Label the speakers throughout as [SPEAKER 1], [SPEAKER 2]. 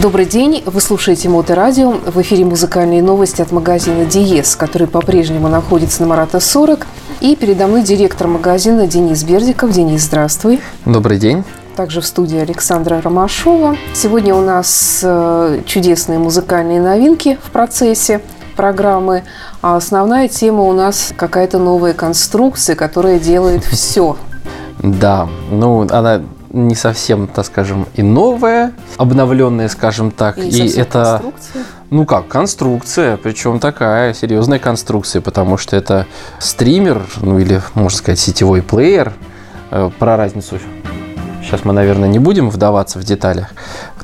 [SPEAKER 1] Добрый день, вы слушаете Моторадио. В эфире музыкальные новости от магазина «Диез», который по-прежнему находится на Марата 40. И передо мной директор магазина Денис Бердиков. Денис, здравствуй.
[SPEAKER 2] Добрый день.
[SPEAKER 1] Также в студии Александра Ромашова. Сегодня у нас э, чудесные музыкальные новинки в процессе программы. А основная тема у нас какая-то новая конструкция, которая делает все.
[SPEAKER 2] Да, ну она не совсем, так скажем, и новая, обновленная, скажем так.
[SPEAKER 1] И,
[SPEAKER 2] и это,
[SPEAKER 1] конструкция.
[SPEAKER 2] ну как, конструкция, причем такая серьезная конструкция, потому что это стример, ну или, можно сказать, сетевой плеер. Э, Про разницу сейчас мы, наверное, не будем вдаваться в деталях.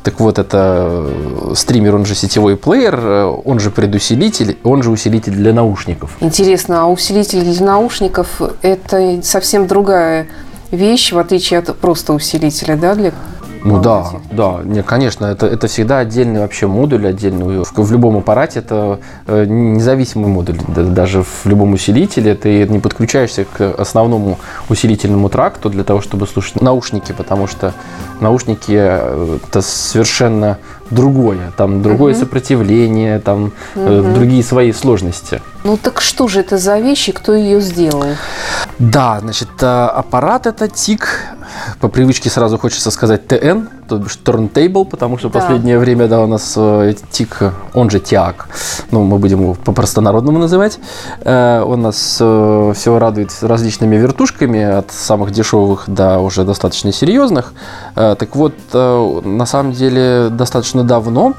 [SPEAKER 2] Так вот, это э, стример, он же сетевой плеер, э, он же предусилитель, он же усилитель для наушников.
[SPEAKER 1] Интересно, а усилитель для наушников – это совсем другая вещь, в отличие от просто усилителя, да, для
[SPEAKER 2] Ну да, да, не, конечно, это, это всегда отдельный вообще модуль, отдельный. В, в любом аппарате это э, независимый модуль. Да- Даже в любом усилителе ты не подключаешься к основному усилительному тракту для того, чтобы слушать наушники, потому что наушники э, это совершенно другое. Там другое
[SPEAKER 1] Мгм.
[SPEAKER 2] сопротивление, там
[SPEAKER 1] Мгм.
[SPEAKER 2] другие свои сложности.
[SPEAKER 1] Ну так что же это за вещь и кто ее сделал?
[SPEAKER 2] Да, значит, э, аппарат это ТИК. По привычке сразу хочется сказать ТН, то бишь Turntable, потому что
[SPEAKER 1] Да.
[SPEAKER 2] последнее время, да, у нас э, ТИК, он же ТИАК, ну, мы будем его по-простонародному называть. Э, Он нас все радует различными вертушками, от самых дешевых до уже достаточно серьезных. Э, Так вот, э, на самом деле, достаточно давно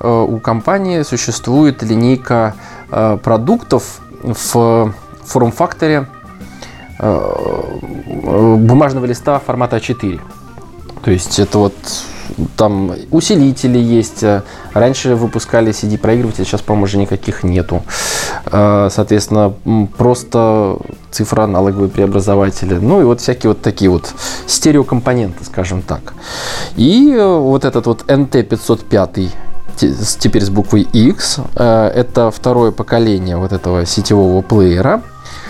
[SPEAKER 2] э, у компании существует линейка э, продуктов в форм-факторе э, бумажного листа формата А4. То есть это вот там усилители есть. э, Раньше выпускали CD-проигрыватели, сейчас, по-моему, уже никаких нету. Э, Соответственно, просто цифроаналоговые преобразователи. Ну и вот всякие вот такие вот стереокомпоненты, скажем так. И э, вот этот вот NT505 те- с- теперь с буквой X. Это второе поколение вот этого сетевого плеера,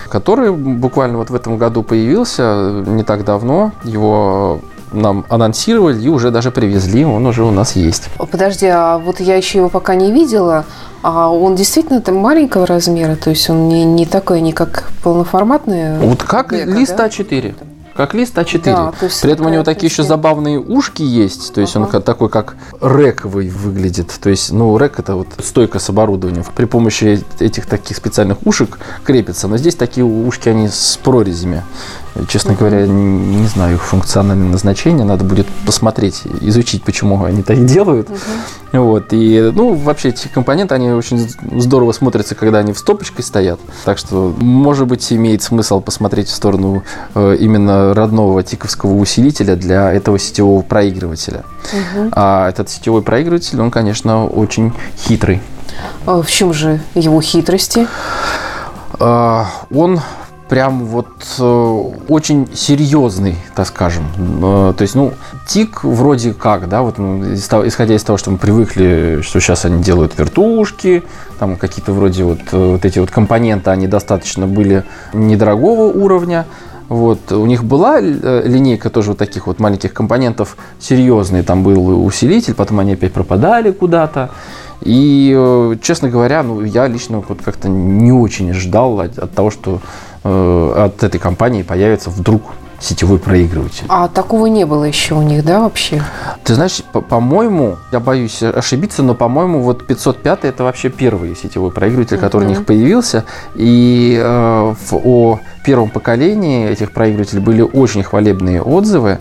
[SPEAKER 2] который буквально вот в этом году появился не так давно. Его нам анонсировали и уже даже привезли, он уже у нас есть.
[SPEAKER 1] Подожди, а вот я еще его пока не видела, а он действительно там маленького размера, то есть он не, не такой, не как полноформатный?
[SPEAKER 2] Вот как
[SPEAKER 1] Дека,
[SPEAKER 2] лист
[SPEAKER 1] да?
[SPEAKER 2] А4. Как лист А4.
[SPEAKER 1] Да,
[SPEAKER 2] При этом у него
[SPEAKER 1] такая,
[SPEAKER 2] такие еще забавные ушки есть. То есть он
[SPEAKER 1] Ага.
[SPEAKER 2] ка- такой, как рековый выглядит. То есть, ну, рек это вот стойка с оборудованием. При помощи этих таких специальных ушек крепится. Но здесь такие ушки, они с прорезями. Честно говоря, не, не знаю их функциональное назначение. Надо будет посмотреть, изучить, почему они так делают. Вот. И, ну, вообще эти компоненты, они очень здорово смотрятся, когда они в стопочкой стоят. Так что, может быть, имеет смысл посмотреть в сторону э, именно родного тиковского усилителя для этого сетевого проигрывателя.
[SPEAKER 1] Мгм.
[SPEAKER 2] А этот сетевой проигрыватель, он, конечно, очень хитрый.
[SPEAKER 1] А в чем же его хитрости?
[SPEAKER 2] А, Он прям вот э, очень серьезный, так скажем. Э, То есть, ну, тик вроде как, да, вот ну, исходя из того, что мы привыкли, что сейчас они делают вертушки, там какие-то вроде вот, э, вот эти вот компоненты, они достаточно были недорогого уровня. Вот. У них была линейка тоже вот таких вот маленьких компонентов серьезный. Там был усилитель, потом они опять пропадали куда-то. И, честно говоря, ну, я лично вот как-то не очень ждал от, от того, что э, от этой компании появится вдруг сетевой проигрыватель.
[SPEAKER 1] А такого не было еще у них, да, вообще?
[SPEAKER 2] Ты знаешь, по- по-моему, я боюсь ошибиться, но, по-моему, вот 505 это вообще первый сетевой проигрыватель, который у
[SPEAKER 1] Мгм.
[SPEAKER 2] них появился. И э, в- о первом поколении этих проигрывателей были очень хвалебные отзывы.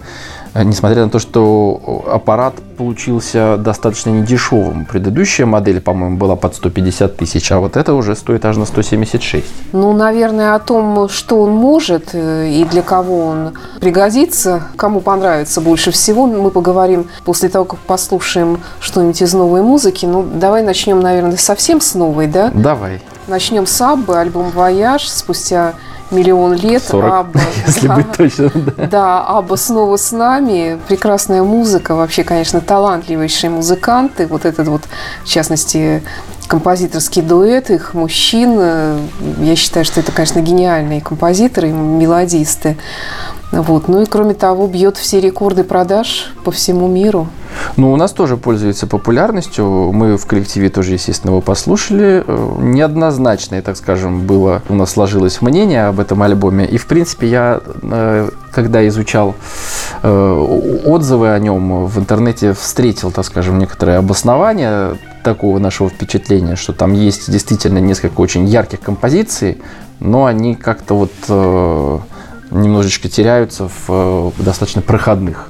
[SPEAKER 2] Э, Несмотря на то, что аппарат получился достаточно недешевым. Предыдущая модель, по-моему, была под 150 тысяч, а вот это уже стоит аж на 176.
[SPEAKER 1] Ну, наверное, о том, что он может э, и для кого он пригодится, кому понравится больше всего, мы поговорим после того, как послушаем что-нибудь из новой музыки. Ну, давай начнем, наверное, совсем с новой, да?
[SPEAKER 2] Давай.
[SPEAKER 1] Начнем с Аббы, альбом «Voyage», спустя миллион лет.
[SPEAKER 2] 40,
[SPEAKER 1] Абба,
[SPEAKER 2] если
[SPEAKER 1] да.
[SPEAKER 2] быть точно. да.
[SPEAKER 1] Да, Абба снова с нами. Прекрасная музыка. Вообще, конечно, талантливейшие музыканты. Вот этот вот, в частности, композиторский дуэт их мужчин. Я считаю, что это, конечно, гениальные композиторы, мелодисты. Вот. Ну и кроме того, бьет все рекорды продаж по всему миру.
[SPEAKER 2] Ну, у нас тоже пользуется популярностью. Мы в коллективе тоже, естественно, его послушали. Э, неоднозначное, так скажем, было у нас сложилось мнение об этом альбоме. И, в принципе, я, э, когда изучал э, отзывы о нем в интернете, встретил, так скажем, некоторые обоснования такого нашего впечатления, что там есть действительно несколько очень ярких композиций, но они как-то вот немножечко теряются в достаточно проходных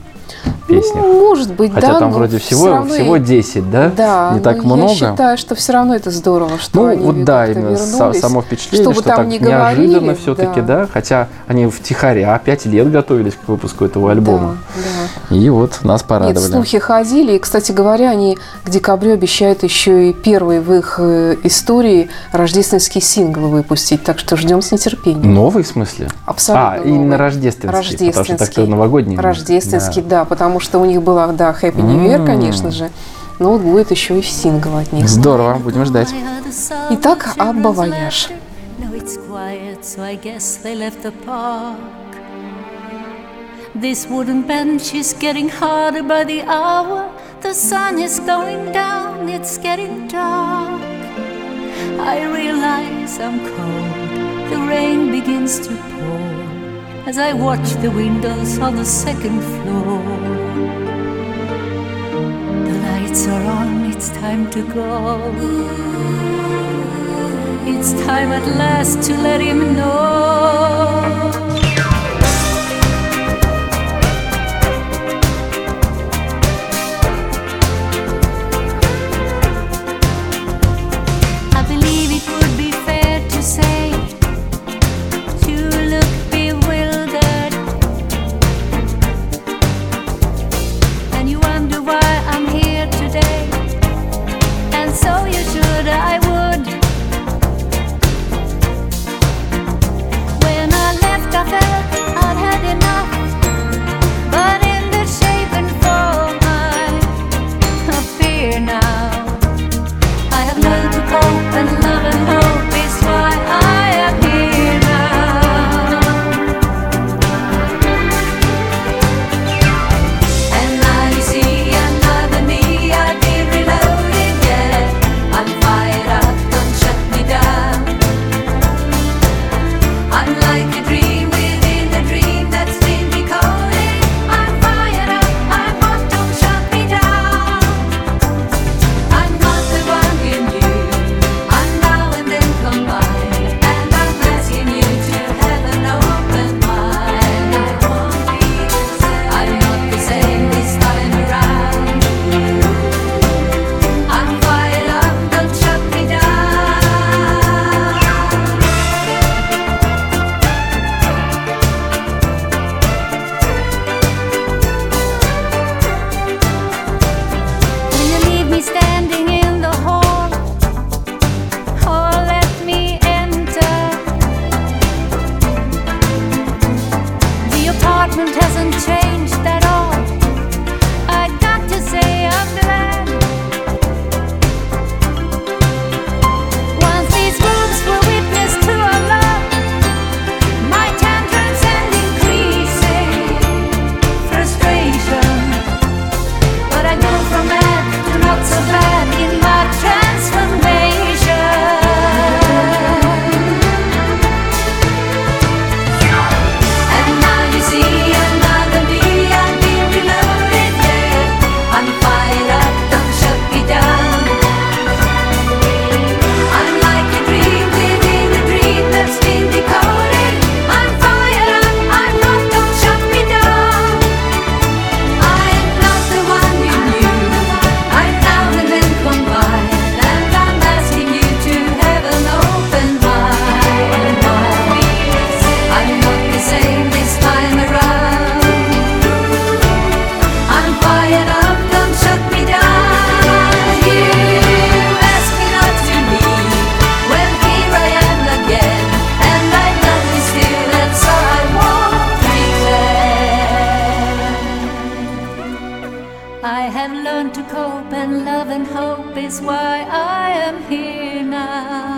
[SPEAKER 2] песнях.
[SPEAKER 1] Ну, может быть,
[SPEAKER 2] Хотя
[SPEAKER 1] да.
[SPEAKER 2] там вроде всего, всего 10, да?
[SPEAKER 1] Да.
[SPEAKER 2] Не так много.
[SPEAKER 1] Я считаю, что все равно это здорово, что
[SPEAKER 2] ну,
[SPEAKER 1] они
[SPEAKER 2] вот да, именно
[SPEAKER 1] вернулись.
[SPEAKER 2] само впечатление, что
[SPEAKER 1] там
[SPEAKER 2] так
[SPEAKER 1] не
[SPEAKER 2] неожиданно
[SPEAKER 1] говорили,
[SPEAKER 2] все-таки,
[SPEAKER 1] да.
[SPEAKER 2] да. Хотя они втихаря 5 лет готовились к выпуску этого альбома.
[SPEAKER 1] Да, да.
[SPEAKER 2] И вот нас порадовали.
[SPEAKER 1] Нет, слухи ходили. И, кстати говоря, они к декабрю обещают еще и первый в их э, истории рождественский сингл выпустить. Так что ждем с нетерпением.
[SPEAKER 2] Новый в смысле?
[SPEAKER 1] Абсолютно
[SPEAKER 2] А, именно
[SPEAKER 1] новый.
[SPEAKER 2] рождественский.
[SPEAKER 1] Рождественский.
[SPEAKER 2] Потому что так-то новогодний.
[SPEAKER 1] Рождественский, да. Потому что у них была, да, Happy New Year, конечно же. Но вот будет еще и сингл от них.
[SPEAKER 2] Здорово, будем ждать.
[SPEAKER 1] Итак, Абба Вояж.
[SPEAKER 3] This wooden bench is getting harder by the hour. The sun is going down, it's getting dark. I realize I'm cold. The rain begins to pour as I watch the windows on the second floor. The lights are on, it's time to go. It's time at last to let him know. Why I am here now.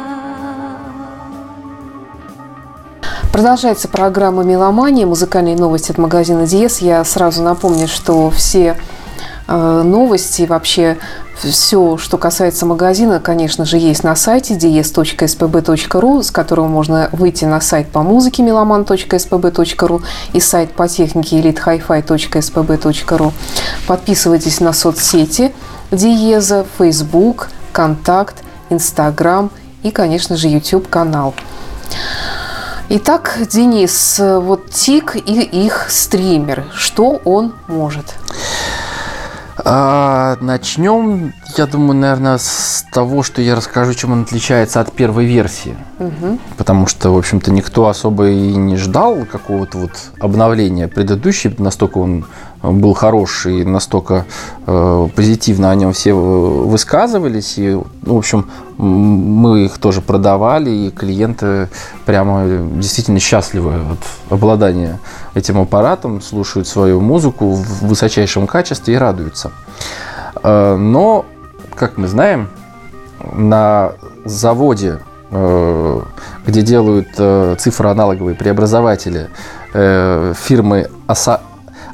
[SPEAKER 1] Продолжается программа «Меломания», музыкальные новости от магазина «Диез». Я сразу напомню, что все э, новости, вообще все, что касается магазина, конечно же, есть на сайте dies.spb.ru, с которого можно выйти на сайт по музыке meloman.spb.ru и сайт по технике elitehifi.spb.ru. Подписывайтесь на соцсети Диеза, Facebook, Контакт, Инстаграм и, конечно же, YouTube-канал. Итак, Денис, вот ТИК и их стример. Что он может?
[SPEAKER 2] А, начнем, я думаю, наверное, с того, что я расскажу, чем он отличается от первой версии. Потому что, в общем-то, никто особо и не ждал какого-то вот обновления предыдущей. Настолько он был хорош и настолько э, позитивно о нем все э, высказывались. И, ну, в общем, мы их тоже продавали, и клиенты прямо действительно счастливы от обладания этим аппаратом, слушают свою музыку в высочайшем качестве и радуются. Э, Но, как мы знаем, на заводе, э, где делают цифроаналоговые преобразователи фирмы Аса-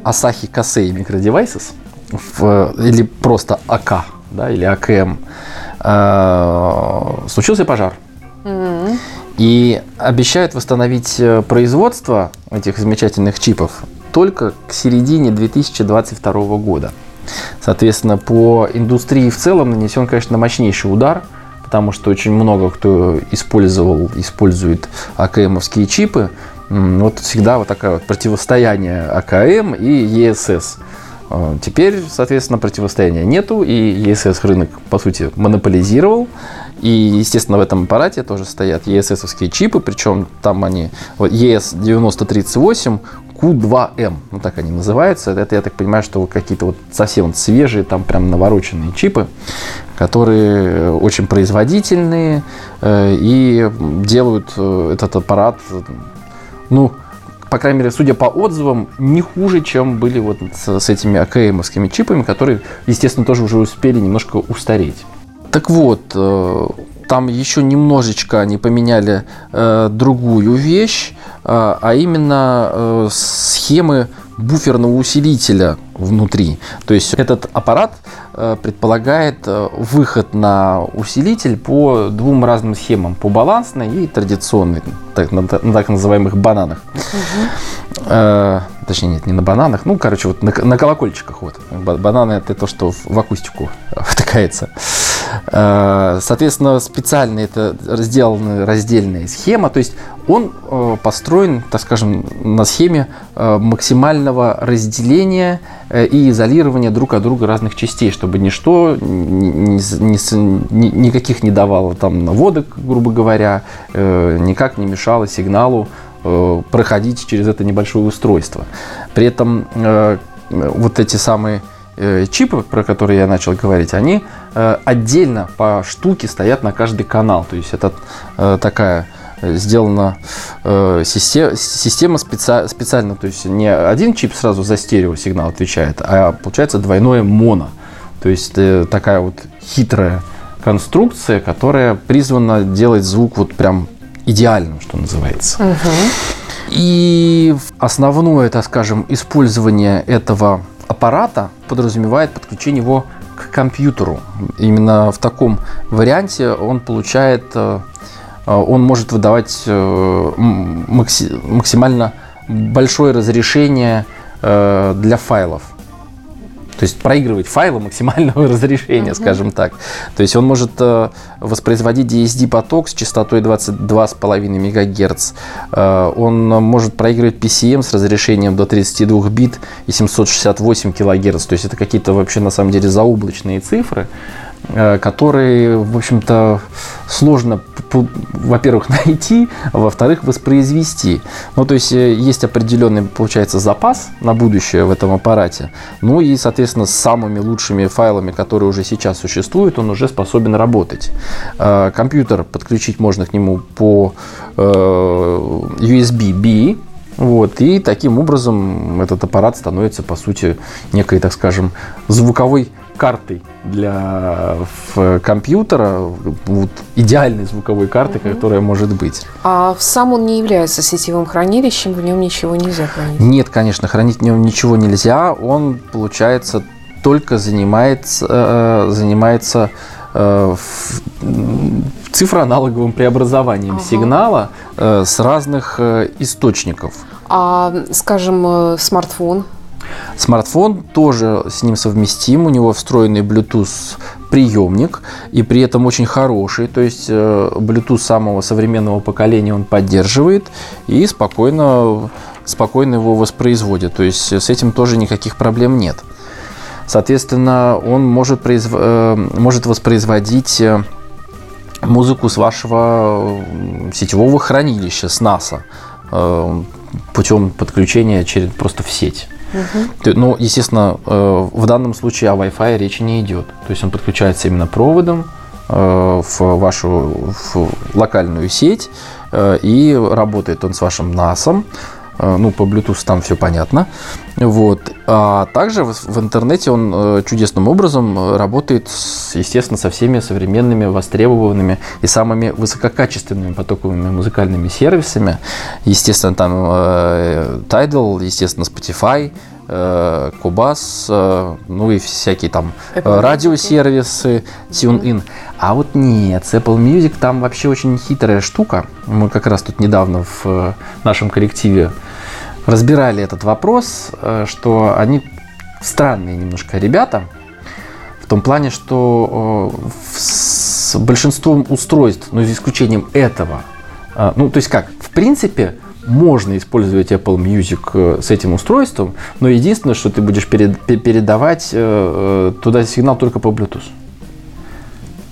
[SPEAKER 2] Asahi Kasei Microdevices, в- или просто АК, да, или АКМ, э, случился пожар. И обещают восстановить э, производство этих замечательных чипов только к середине 2022 года. Соответственно, по индустрии в целом нанесен, конечно, мощнейший удар, потому что очень много кто использовал, использует АКМовские чипы. Вот всегда вот такое вот противостояние АКМ и ЕСС. Э, Теперь, соответственно, противостояния нету, и ЕСС рынок, по сути, монополизировал. И, естественно, в этом аппарате тоже стоят ESS-овские чипы, причем там они вот ES9038 Q2M, ну так они называются. Это, я так понимаю, что какие-то вот совсем свежие, там прям навороченные чипы, которые очень производительные э, и делают э, этот аппарат, э, ну, по крайней мере, судя по отзывам, не хуже, чем были вот с, с этими АКМовскими чипами, которые, естественно, тоже уже успели немножко устареть. Так вот, э, там еще немножечко они поменяли э, другую вещь, э, а именно схемы буферного усилителя внутри. То есть этот аппарат предполагает э, выход на усилитель по двум разным схемам, по балансной и традиционной, так, на, на так называемых бананах. Э, точнее, нет, не на бананах, ну, короче, вот на, на колокольчиках. Вот. Ба- Бананы это то, что в, в акустику втыкается. Э, Соответственно, специально это сделана раздельная схема. То есть он э, построен, так скажем, на схеме э, максимального разделения э, и изолирования друг от друга разных частей, чтобы ничто ни- ни- ни никаких не давало там наводок, грубо говоря, э, никак не мешало сигналу э, проходить через это небольшое устройство. При этом э, вот эти самые э, чипы, про которые я начал говорить, они э, отдельно по штуке стоят на каждый канал. То есть это э, такая э, сделана э, система, система специ- специально, то есть не один чип сразу за стерео сигнал отвечает, а получается двойное моно. То есть э, такая вот хитрая конструкция, которая призвана делать звук вот прям идеальным, что называется. И основное, так скажем, использование этого аппарата подразумевает подключение его к компьютеру. Именно в таком варианте он получает, э, э, он может выдавать э, максимально большое разрешение для файлов. То есть проигрывать файлы максимального разрешения, скажем так. То есть он может э, воспроизводить DSD-поток с частотой 22,5 МГц. Э, он может проигрывать PCM с разрешением до 32 бит и 768 кГц. То есть это какие-то вообще на самом деле заоблачные цифры, которые, в общем-то, сложно, во-первых, найти, а во-вторых, воспроизвести. Ну, то есть э, есть определенный, получается, запас на будущее в этом аппарате. Ну и, соответственно, с самыми лучшими файлами, которые уже сейчас существуют, он уже способен работать. Э, Компьютер подключить можно к нему по э, USB-B, вот, и таким образом этот аппарат становится, по сути, некой, так скажем, звуковой картой для компьютера, вот, идеальной звуковой картой, которая может быть.
[SPEAKER 1] А сам он не является сетевым хранилищем, в нем ничего нельзя хранить.
[SPEAKER 2] Нет, конечно, хранить в нем ничего нельзя. Он, получается, только занимается, э, занимается э, в- м, цифроаналоговым преобразованием
[SPEAKER 1] Ага.
[SPEAKER 2] сигнала э, с разных э, источников.
[SPEAKER 1] А, скажем, э, смартфон.
[SPEAKER 2] Смартфон тоже с ним совместим, у него встроенный Bluetooth приемник и при этом очень хороший, то есть э, Bluetooth самого современного поколения он поддерживает и спокойно, спокойно его воспроизводит, то есть с этим тоже никаких проблем нет. Соответственно, он может, произв- э, может воспроизводить э, музыку с вашего сетевого хранилища, с э, путем подключения через, просто в сеть. Ты- Ну, естественно, э, в данном случае о Wi-Fi речи не идет. То есть он подключается именно проводом э, в вашу в локальную сеть э, и работает он с вашим NAS. Э, Ну, по Bluetooth там все понятно. Вот. А также в в интернете он э, чудесным образом э, работает, с- естественно, со всеми современными, востребованными и самыми высококачественными потоковыми музыкальными сервисами. Естественно, там э, Tidal, естественно, Spotify, э, Cubase, э, ну и всякие там э,
[SPEAKER 1] Apple
[SPEAKER 2] радиосервисы, TuneIn. А вот нет, с Apple Music там вообще очень хитрая штука. Мы как раз тут недавно в нашем коллективе разбирали этот вопрос, что они странные немножко ребята, в том плане, что с большинством устройств, ну, за исключением этого, ну, то есть как, в принципе, можно использовать Apple Music э, с этим устройством, но единственное, что ты будешь перед- пе- передавать э, э, туда сигнал только по Bluetooth.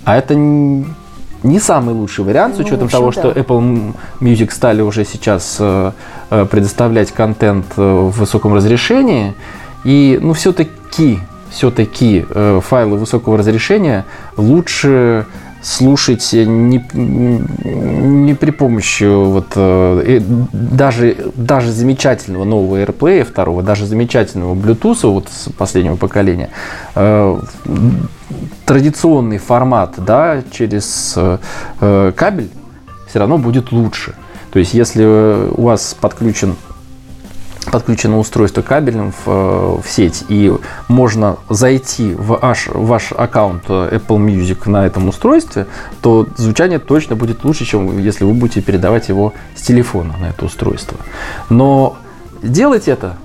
[SPEAKER 2] А это не самый лучший вариант, с
[SPEAKER 1] Ну,
[SPEAKER 2] учетом
[SPEAKER 1] общем,
[SPEAKER 2] того,
[SPEAKER 1] да.
[SPEAKER 2] что Apple Music стали уже сейчас предоставлять контент в высоком разрешении. И, ну, все-таки, все-таки файлы высокого разрешения лучше слушать не, не при помощи вот э, э, даже, даже замечательного нового AirPlay второго, даже замечательного Bluetooth вот с последнего поколения, э, традиционный формат, да, через э, э, кабель все равно будет лучше. То есть, если э, у вас подключен подключено устройство кабелем в, э, в сеть, и можно зайти в ваш, ваш аккаунт э, Apple Music на этом устройстве, то звучание точно будет лучше, чем если вы будете передавать его с телефона на это устройство. Но делать это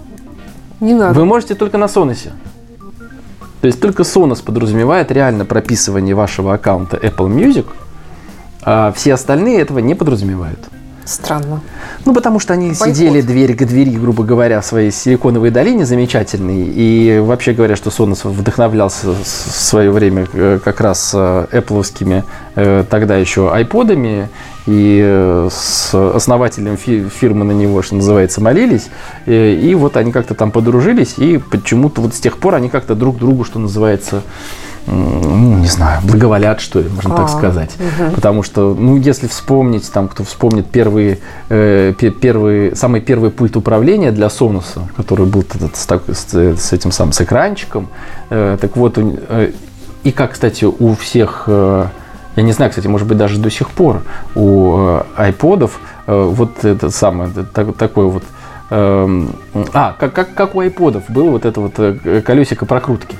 [SPEAKER 1] Не надо.
[SPEAKER 2] вы можете только на Sonos. То есть только Sonos подразумевает реально прописывание вашего аккаунта Apple Music, а все остальные этого не подразумевают.
[SPEAKER 1] Странно.
[SPEAKER 2] Ну, потому что они
[SPEAKER 1] Бойкот.
[SPEAKER 2] сидели дверь к двери, грубо говоря, в своей силиконовой долине замечательной. И вообще говоря, что Sonos вдохновлялся в свое время э, как раз э, Apple тогда еще айподами. И э, с основателем фи- фирмы на него, что называется, молились. Э, И вот они как-то там подружились. И почему-то вот с тех пор они как-то друг другу, что называется, ну, не знаю, благоволят, что ли, можно так
[SPEAKER 1] А,
[SPEAKER 2] сказать. Потому что, ну, если вспомнить, там, кто вспомнит первые, э, пе- первый, самый первый пульт управления для Sonos, который был этот с, так- с, с этим самым, с экранчиком, э, так вот, э, и как, кстати, у всех, э, я не знаю, кстати, может быть, даже до сих пор у э, айподов э, вот это самое, так- такое вот, эм, а, как, как, как у айподов было вот это вот э, колесико прокрутки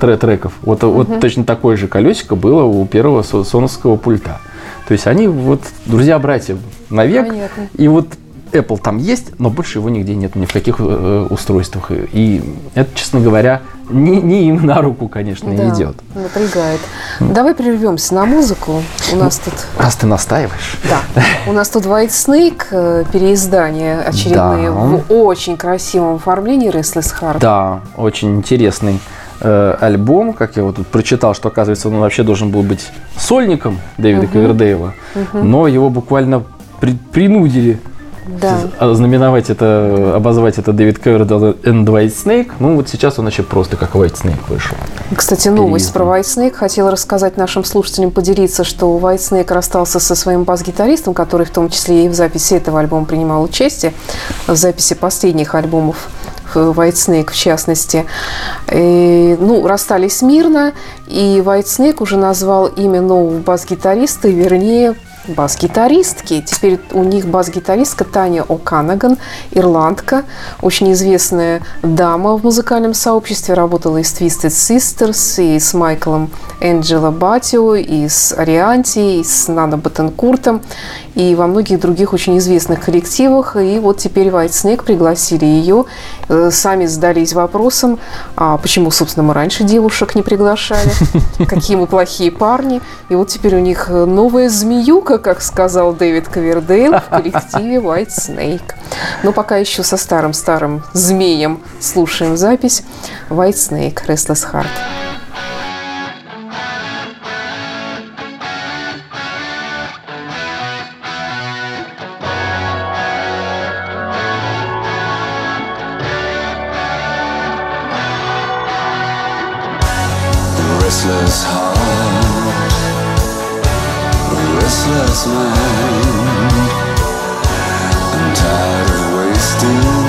[SPEAKER 2] тре- треков. Вот, вот точно такое же колесико было у первого со- соновского пульта. То есть они вот друзья-братья навек.
[SPEAKER 1] Понятно.
[SPEAKER 2] И вот Apple там есть, но больше его нигде нет, ни в каких э, устройствах. И это, честно говоря, не, не им на руку, конечно,
[SPEAKER 1] Да,
[SPEAKER 2] идет.
[SPEAKER 1] напрягает. Давай прервемся на музыку. У нас тут,
[SPEAKER 2] Раз ты настаиваешь.
[SPEAKER 1] да, у нас тут White Snake, э, переиздание очередные
[SPEAKER 2] Да.
[SPEAKER 1] в очень красивом оформлении Restless Heart.
[SPEAKER 2] Да, очень интересный э, альбом, как я вот тут прочитал, что оказывается он вообще должен был быть сольником Дэвида Ковердейла, но его буквально при- принудили
[SPEAKER 1] Да.
[SPEAKER 2] ознаменовать это, обозвать это Дэвид Ковердейл and White Snake. Ну вот сейчас он вообще просто как White Snake вышел.
[SPEAKER 1] Кстати, новость
[SPEAKER 2] Переиздан.
[SPEAKER 1] про White Snake. Хотела рассказать нашим слушателям, поделиться, что White Snake расстался со своим бас-гитаристом, который в том числе и в записи этого альбома принимал участие, в записи последних альбомов White в частности. И, ну, расстались мирно, и White уже назвал имя нового бас-гитариста, вернее, бас-гитаристки. Теперь у них бас-гитаристка Таня О'Канаган, ирландка, очень известная дама в музыкальном сообществе, работала и с Twisted Sisters, и с Майклом Энджело Батио, и с Арианти, и с Нано Батенкуртом, и во многих других очень известных коллективах. И вот теперь White Snake пригласили ее, э, сами задались вопросом, а почему, собственно, мы раньше девушек не приглашали, какие мы плохие парни. И вот теперь у них новая змеюка, как сказал Дэвид Ковердейл в коллективе White Snake. Но пока еще со старым-старым змеем слушаем запись White Snake, Restless Heart.
[SPEAKER 4] still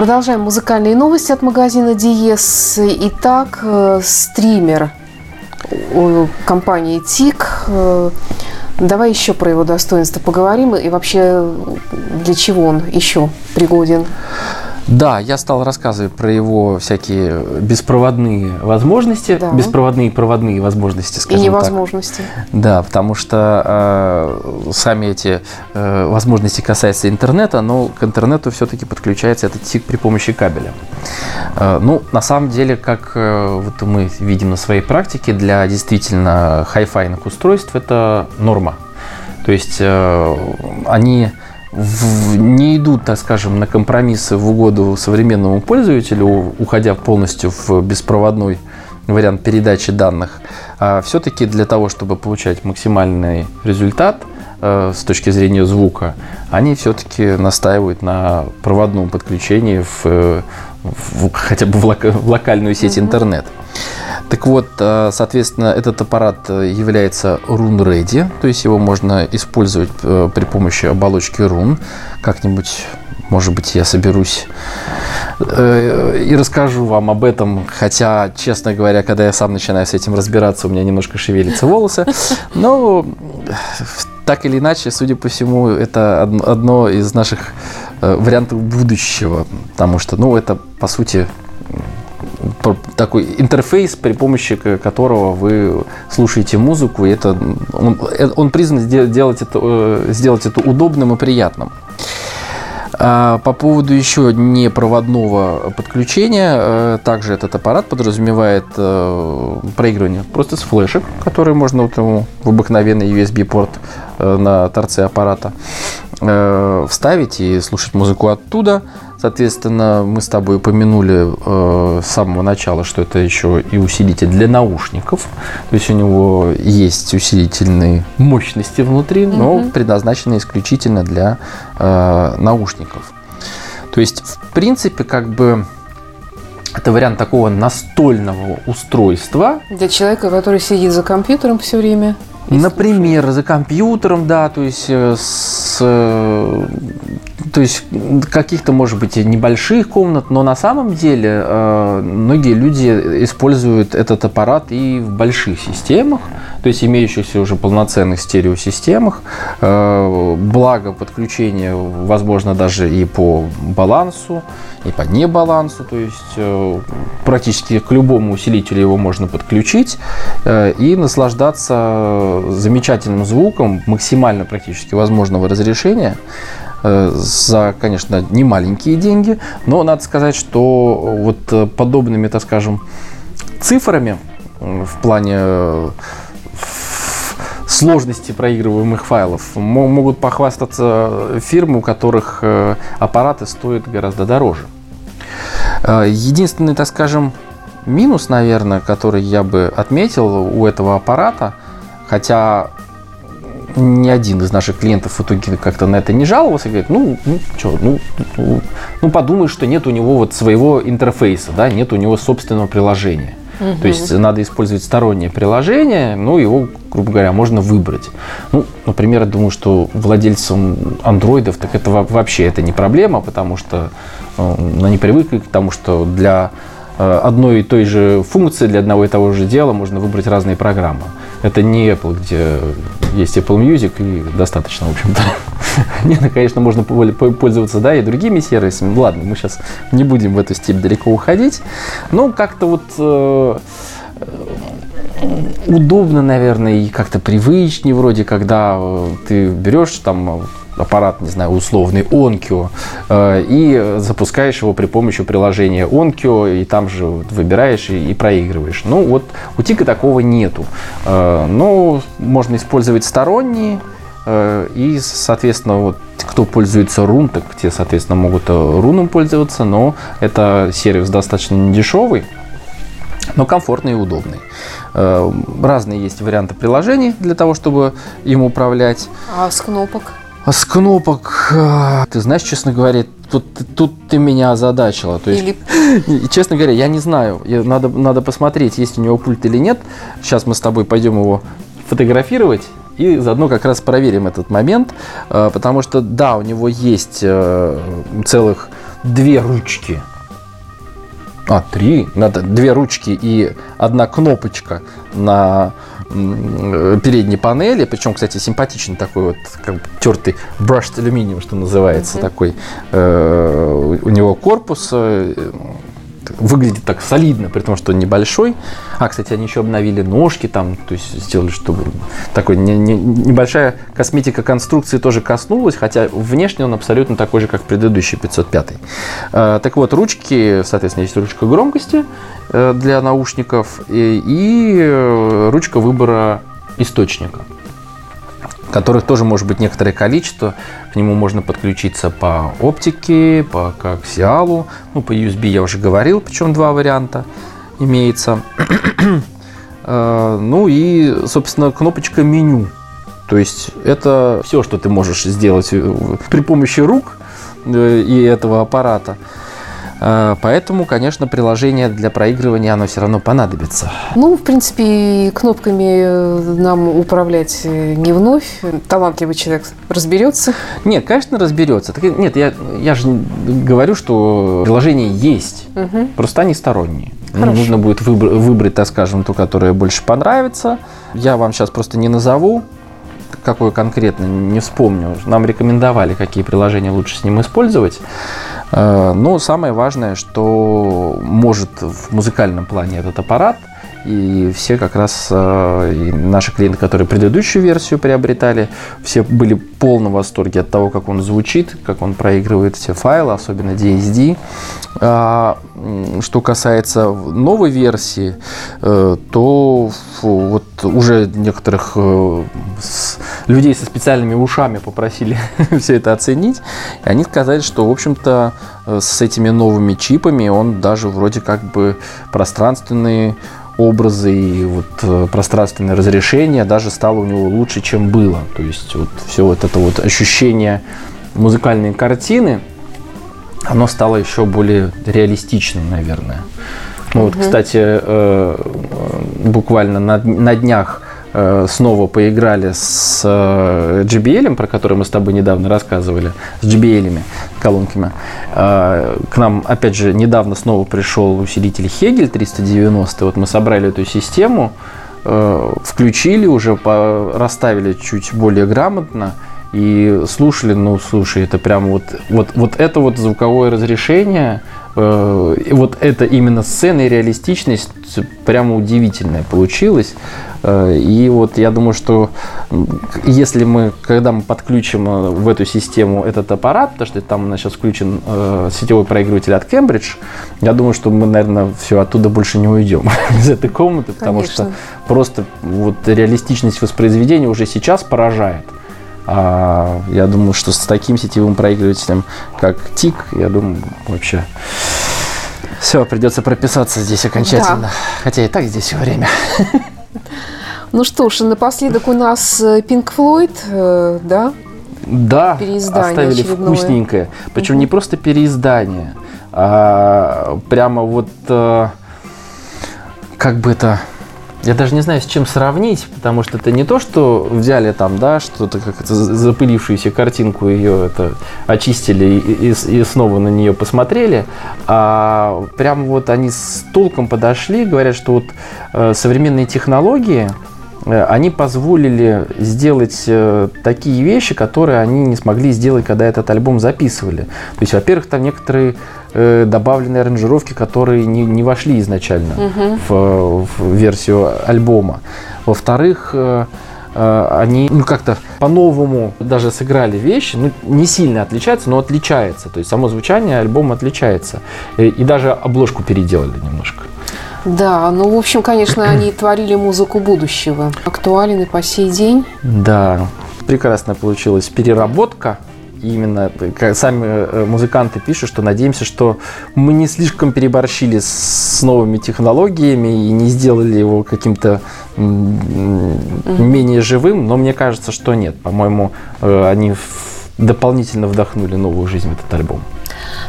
[SPEAKER 1] Продолжаем музыкальные новости от магазина Диес. Итак, э, стример компании ТИК. Э, Давай еще про его достоинства поговорим и вообще для чего он еще пригоден.
[SPEAKER 2] Да, я стал рассказывать про его всякие беспроводные возможности,
[SPEAKER 1] Да.
[SPEAKER 2] беспроводные и проводные возможности,
[SPEAKER 1] И
[SPEAKER 2] скажем так.
[SPEAKER 1] невозможности.
[SPEAKER 2] Да, потому что э, сами эти э, возможности касаются интернета, но к интернету все-таки подключается этот ТИК при помощи кабеля. Э, ну, на самом деле, как э, вот мы видим на своей практике, для действительно хай-файных устройств это норма. То есть э, они в- не идут, так скажем, на компромиссы в угоду современному пользователю, уходя полностью в беспроводной вариант передачи данных. А все-таки для того, чтобы получать максимальный результат э, с точки зрения звука, они все-таки настаивают на проводном подключении в, э, в- хотя бы в, лока- в локальную сеть интернет. Так вот, э, соответственно, этот аппарат э, является Ready, то есть его можно использовать э, при помощи оболочки Run. Как-нибудь, может быть, я соберусь и расскажу вам об этом, хотя, честно говоря, когда я сам начинаю с этим разбираться, у меня немножко шевелятся волосы. Но так или иначе, судя по всему, это од- одно из наших э, вариантов будущего, потому что, ну, это, по сути, такой интерфейс, при помощи которого вы слушаете музыку, и это он, э, он призван сде- делать это, э, сделать это удобным и приятным. А, По поводу еще непроводного подключения, э, также этот аппарат подразумевает э, проигрывание просто с флешек, которые можно вот ему в обыкновенный USB-порт э, на торце аппарата вставить и слушать музыку оттуда. Соответственно, мы с тобой упомянули э, с самого начала, что это еще и усилитель для наушников. То есть у него есть усилительные мощности внутри, но предназначены исключительно для э, наушников. То есть, в принципе, как бы это вариант такого настольного устройства,
[SPEAKER 1] Для человека, который сидит за компьютером все время.
[SPEAKER 2] Например, за компьютером, да, то есть э, с э, то есть каких-то, может быть, небольших комнат, но на самом деле э, многие люди используют этот аппарат и в больших системах, то есть имеющихся уже полноценных стереосистемах. Благо подключение возможно даже и по балансу, и по небалансу, то есть практически к любому усилителю его можно подключить и наслаждаться замечательным звуком максимально практически возможного разрешения э, за, конечно, не маленькие деньги, но надо сказать, что вот э, подобными, так скажем, цифрами в плане э, сложности проигрываемых файлов мо- могут похвастаться фирмы, у которых аппараты стоят гораздо дороже. Единственный, так скажем, минус, наверное, который я бы отметил у этого аппарата, хотя ни один из наших клиентов в итоге как-то на это не жаловался, говорит, ну, ну что, ну, ну, ну, подумаешь, что нет у него вот своего интерфейса, да, нет у него собственного приложения. То есть надо использовать стороннее приложение, ну, его, грубо говоря, можно выбрать. Ну, например, я думаю, что владельцам андроидов, так это во- вообще это не проблема, потому что э, они привыкли к тому, что для э, одной и той же функции, для одного и того же дела можно выбрать разные программы. Это не Apple, где есть Apple Music и достаточно, в общем-то. Нет, ну, конечно, можно пользоваться, да, и другими сервисами. Ладно, мы сейчас не будем в эту степь далеко уходить. Но как-то вот э, удобно, наверное, и как-то привычнее вроде, когда э, ты берешь там аппарат, не знаю, условный Onkyo, э, и запускаешь его при помощи приложения Onkyo, и там же выбираешь и, проигрываешь. Ну, вот у Тика такого нету. Э, но можно использовать сторонние, э, и, соответственно, вот кто пользуется Рун, так те, соответственно, могут Руном пользоваться, но это сервис достаточно недешевый, но комфортный и удобный. Разные есть варианты приложений для того, чтобы им управлять.
[SPEAKER 1] А с кнопок?
[SPEAKER 2] А с кнопок, э, ты знаешь, честно говоря, тут, тут ты меня озадачила. То есть,
[SPEAKER 1] Или
[SPEAKER 2] честно говоря, я не знаю. Надо, надо посмотреть, есть у него пульт или нет. Сейчас мы с тобой пойдем его фотографировать. И заодно как раз проверим этот момент, э, потому что да, у него есть э, целых две ручки. А, три. Надо две ручки и одна кнопочка на передней панели. Причем, кстати, симпатичный такой вот как бы тертый brushed алюминиум, что называется. Такой э, у него корпус. э, выглядит так солидно, при том, что небольшой. А, кстати, они еще обновили ножки там, то есть сделали, чтобы такой не- не- небольшая косметика конструкции тоже коснулась, хотя внешне он абсолютно такой же, как предыдущий 505. Э, Так вот, ручки, соответственно, есть ручка громкости э, для наушников и, и, э, ручка выбора источника которых тоже может быть некоторое количество. К нему можно подключиться по оптике, по коаксиалу, ну, по USB я уже говорил, причем два варианта имеется. Э, Ну и, собственно, кнопочка меню. То есть это все, что ты можешь сделать э, при помощи рук э, и этого аппарата. Э, Поэтому, конечно, приложение для проигрывания оно все равно понадобится.
[SPEAKER 1] Ну, в принципе, кнопками э, нам управлять э, не вновь. Талантливый человек разберется.
[SPEAKER 2] Нет, конечно, разберется. Так, нет, я, я же говорю, что приложения есть, просто они сторонние.
[SPEAKER 1] Хорошо.
[SPEAKER 2] Нужно будет выбр- выбрать, так скажем, ту, которая больше понравится. Я вам сейчас просто не назову, какое конкретно, не вспомню. Нам рекомендовали, какие приложения лучше с ним использовать. Э, Но самое важное, что может в музыкальном плане этот аппарат, и все как раз э, и наши клиенты, которые предыдущую версию приобретали, все были в полном восторге от того, как он звучит, как он проигрывает все файлы, особенно DSD. А, что касается новой версии, э, то вот уже некоторых людей со специальными ушами попросили все это оценить. И они сказали, что, в общем-то, э, с этими новыми чипами он даже вроде как бы пространственные образы и вот э, пространственное разрешение даже стало у него лучше, чем было. То есть вот все вот это вот ощущение музыкальной картины, оно стало еще более реалистичным, наверное. Ну вот, кстати, э, буквально на, на днях снова поиграли с э, JBL, про который мы с тобой недавно рассказывали, с JBL колонками. Э, К нам, опять же, недавно снова пришел усилитель Hegel 390. Вот мы собрали эту систему, э, включили уже, расставили чуть более грамотно и слушали, ну, слушай, это прям вот, вот, вот это вот звуковое разрешение, э, вот это именно сцена и реалистичность прямо удивительная получилась. Э, И вот я думаю, что если мы, когда мы подключим э, в эту систему этот аппарат, потому что там у нас сейчас включен э, сетевой проигрыватель от Cambridge, я думаю, что мы, наверное, все оттуда больше не уйдем из этой комнаты, потому что
[SPEAKER 1] Конечно.
[SPEAKER 2] просто вот реалистичность воспроизведения уже сейчас поражает. А я думаю, что с таким сетевым проигрывателем, как ТИК, я думаю, вообще все, придется прописаться здесь окончательно. Хотя и так здесь все время.
[SPEAKER 1] Ну что ж, напоследок у нас э, Pink Floyd, э, да?
[SPEAKER 2] Да,
[SPEAKER 1] Переиздание
[SPEAKER 2] оставили
[SPEAKER 1] очередное.
[SPEAKER 2] вкусненькое. Причем не просто переиздание, а прямо вот э, как бы это. Я даже не знаю, с чем сравнить, потому что это не то, что взяли там, да, что-то как запылившуюся картинку ее это очистили и, и- и снова на нее посмотрели, а прям вот они с толком подошли, говорят, что вот э, современные технологии, э, они позволили сделать э, такие вещи, которые они не смогли сделать, когда этот альбом записывали. То есть, во-первых, там некоторые э, добавленные аранжировки, которые не, не вошли изначально в, в версию альбома. Во-вторых, э, э, они ну, как-то по-новому даже сыграли вещи, ну, не сильно отличаются, но отличается. То есть само звучание альбома отличается. Э, И даже обложку переделали немножко.
[SPEAKER 1] Да, ну, в общем, конечно, они творили музыку будущего. Актуален и по сей день.
[SPEAKER 2] Да, прекрасно получилась переработка. Именно э, сами э, музыканты пишут, что надеемся, что мы не слишком переборщили с новыми технологиями и не сделали его каким-то менее живым, но мне кажется, что нет. По-моему, э, они дополнительно вдохнули новую жизнь в этот альбом.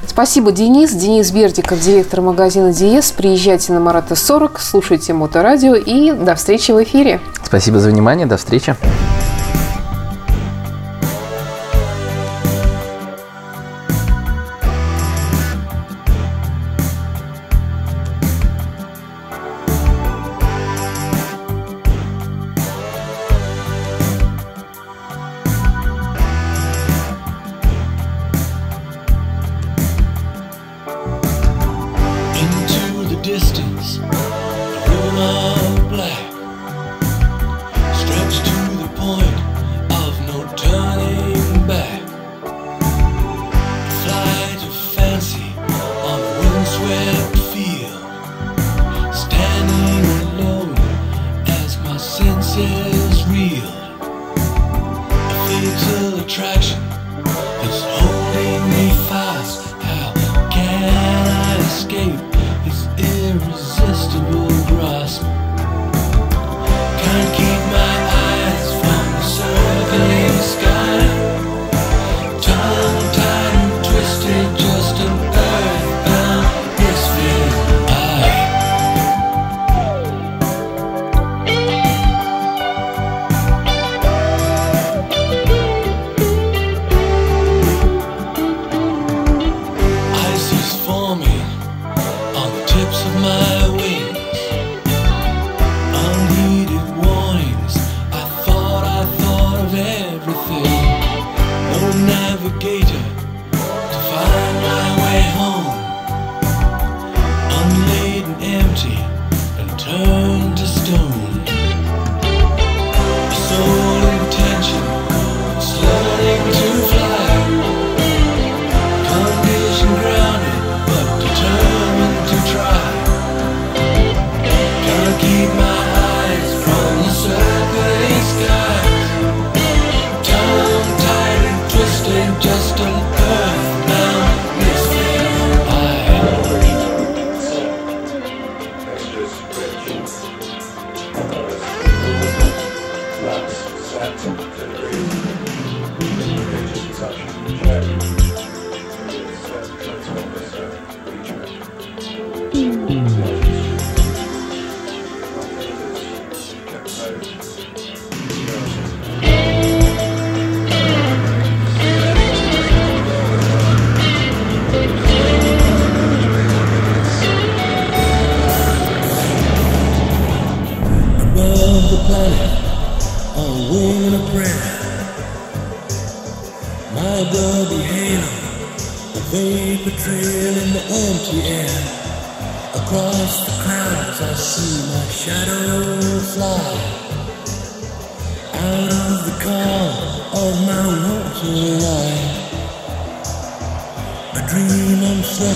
[SPEAKER 1] Спасибо, Денис. Денис Бердиков, директор магазина Диес. Приезжайте на Марата 40, слушайте Моторадио и до встречи в эфире.
[SPEAKER 2] Спасибо за внимание, до встречи.
[SPEAKER 5] try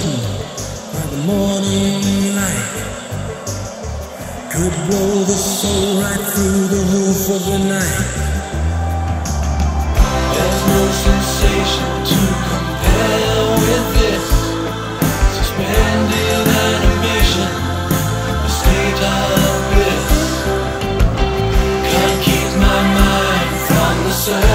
[SPEAKER 5] by the morning light could blow the soul right through the roof of the night. There's no sensation to compare with this suspended animation, a state of bliss. Can't keep my mind from the surface.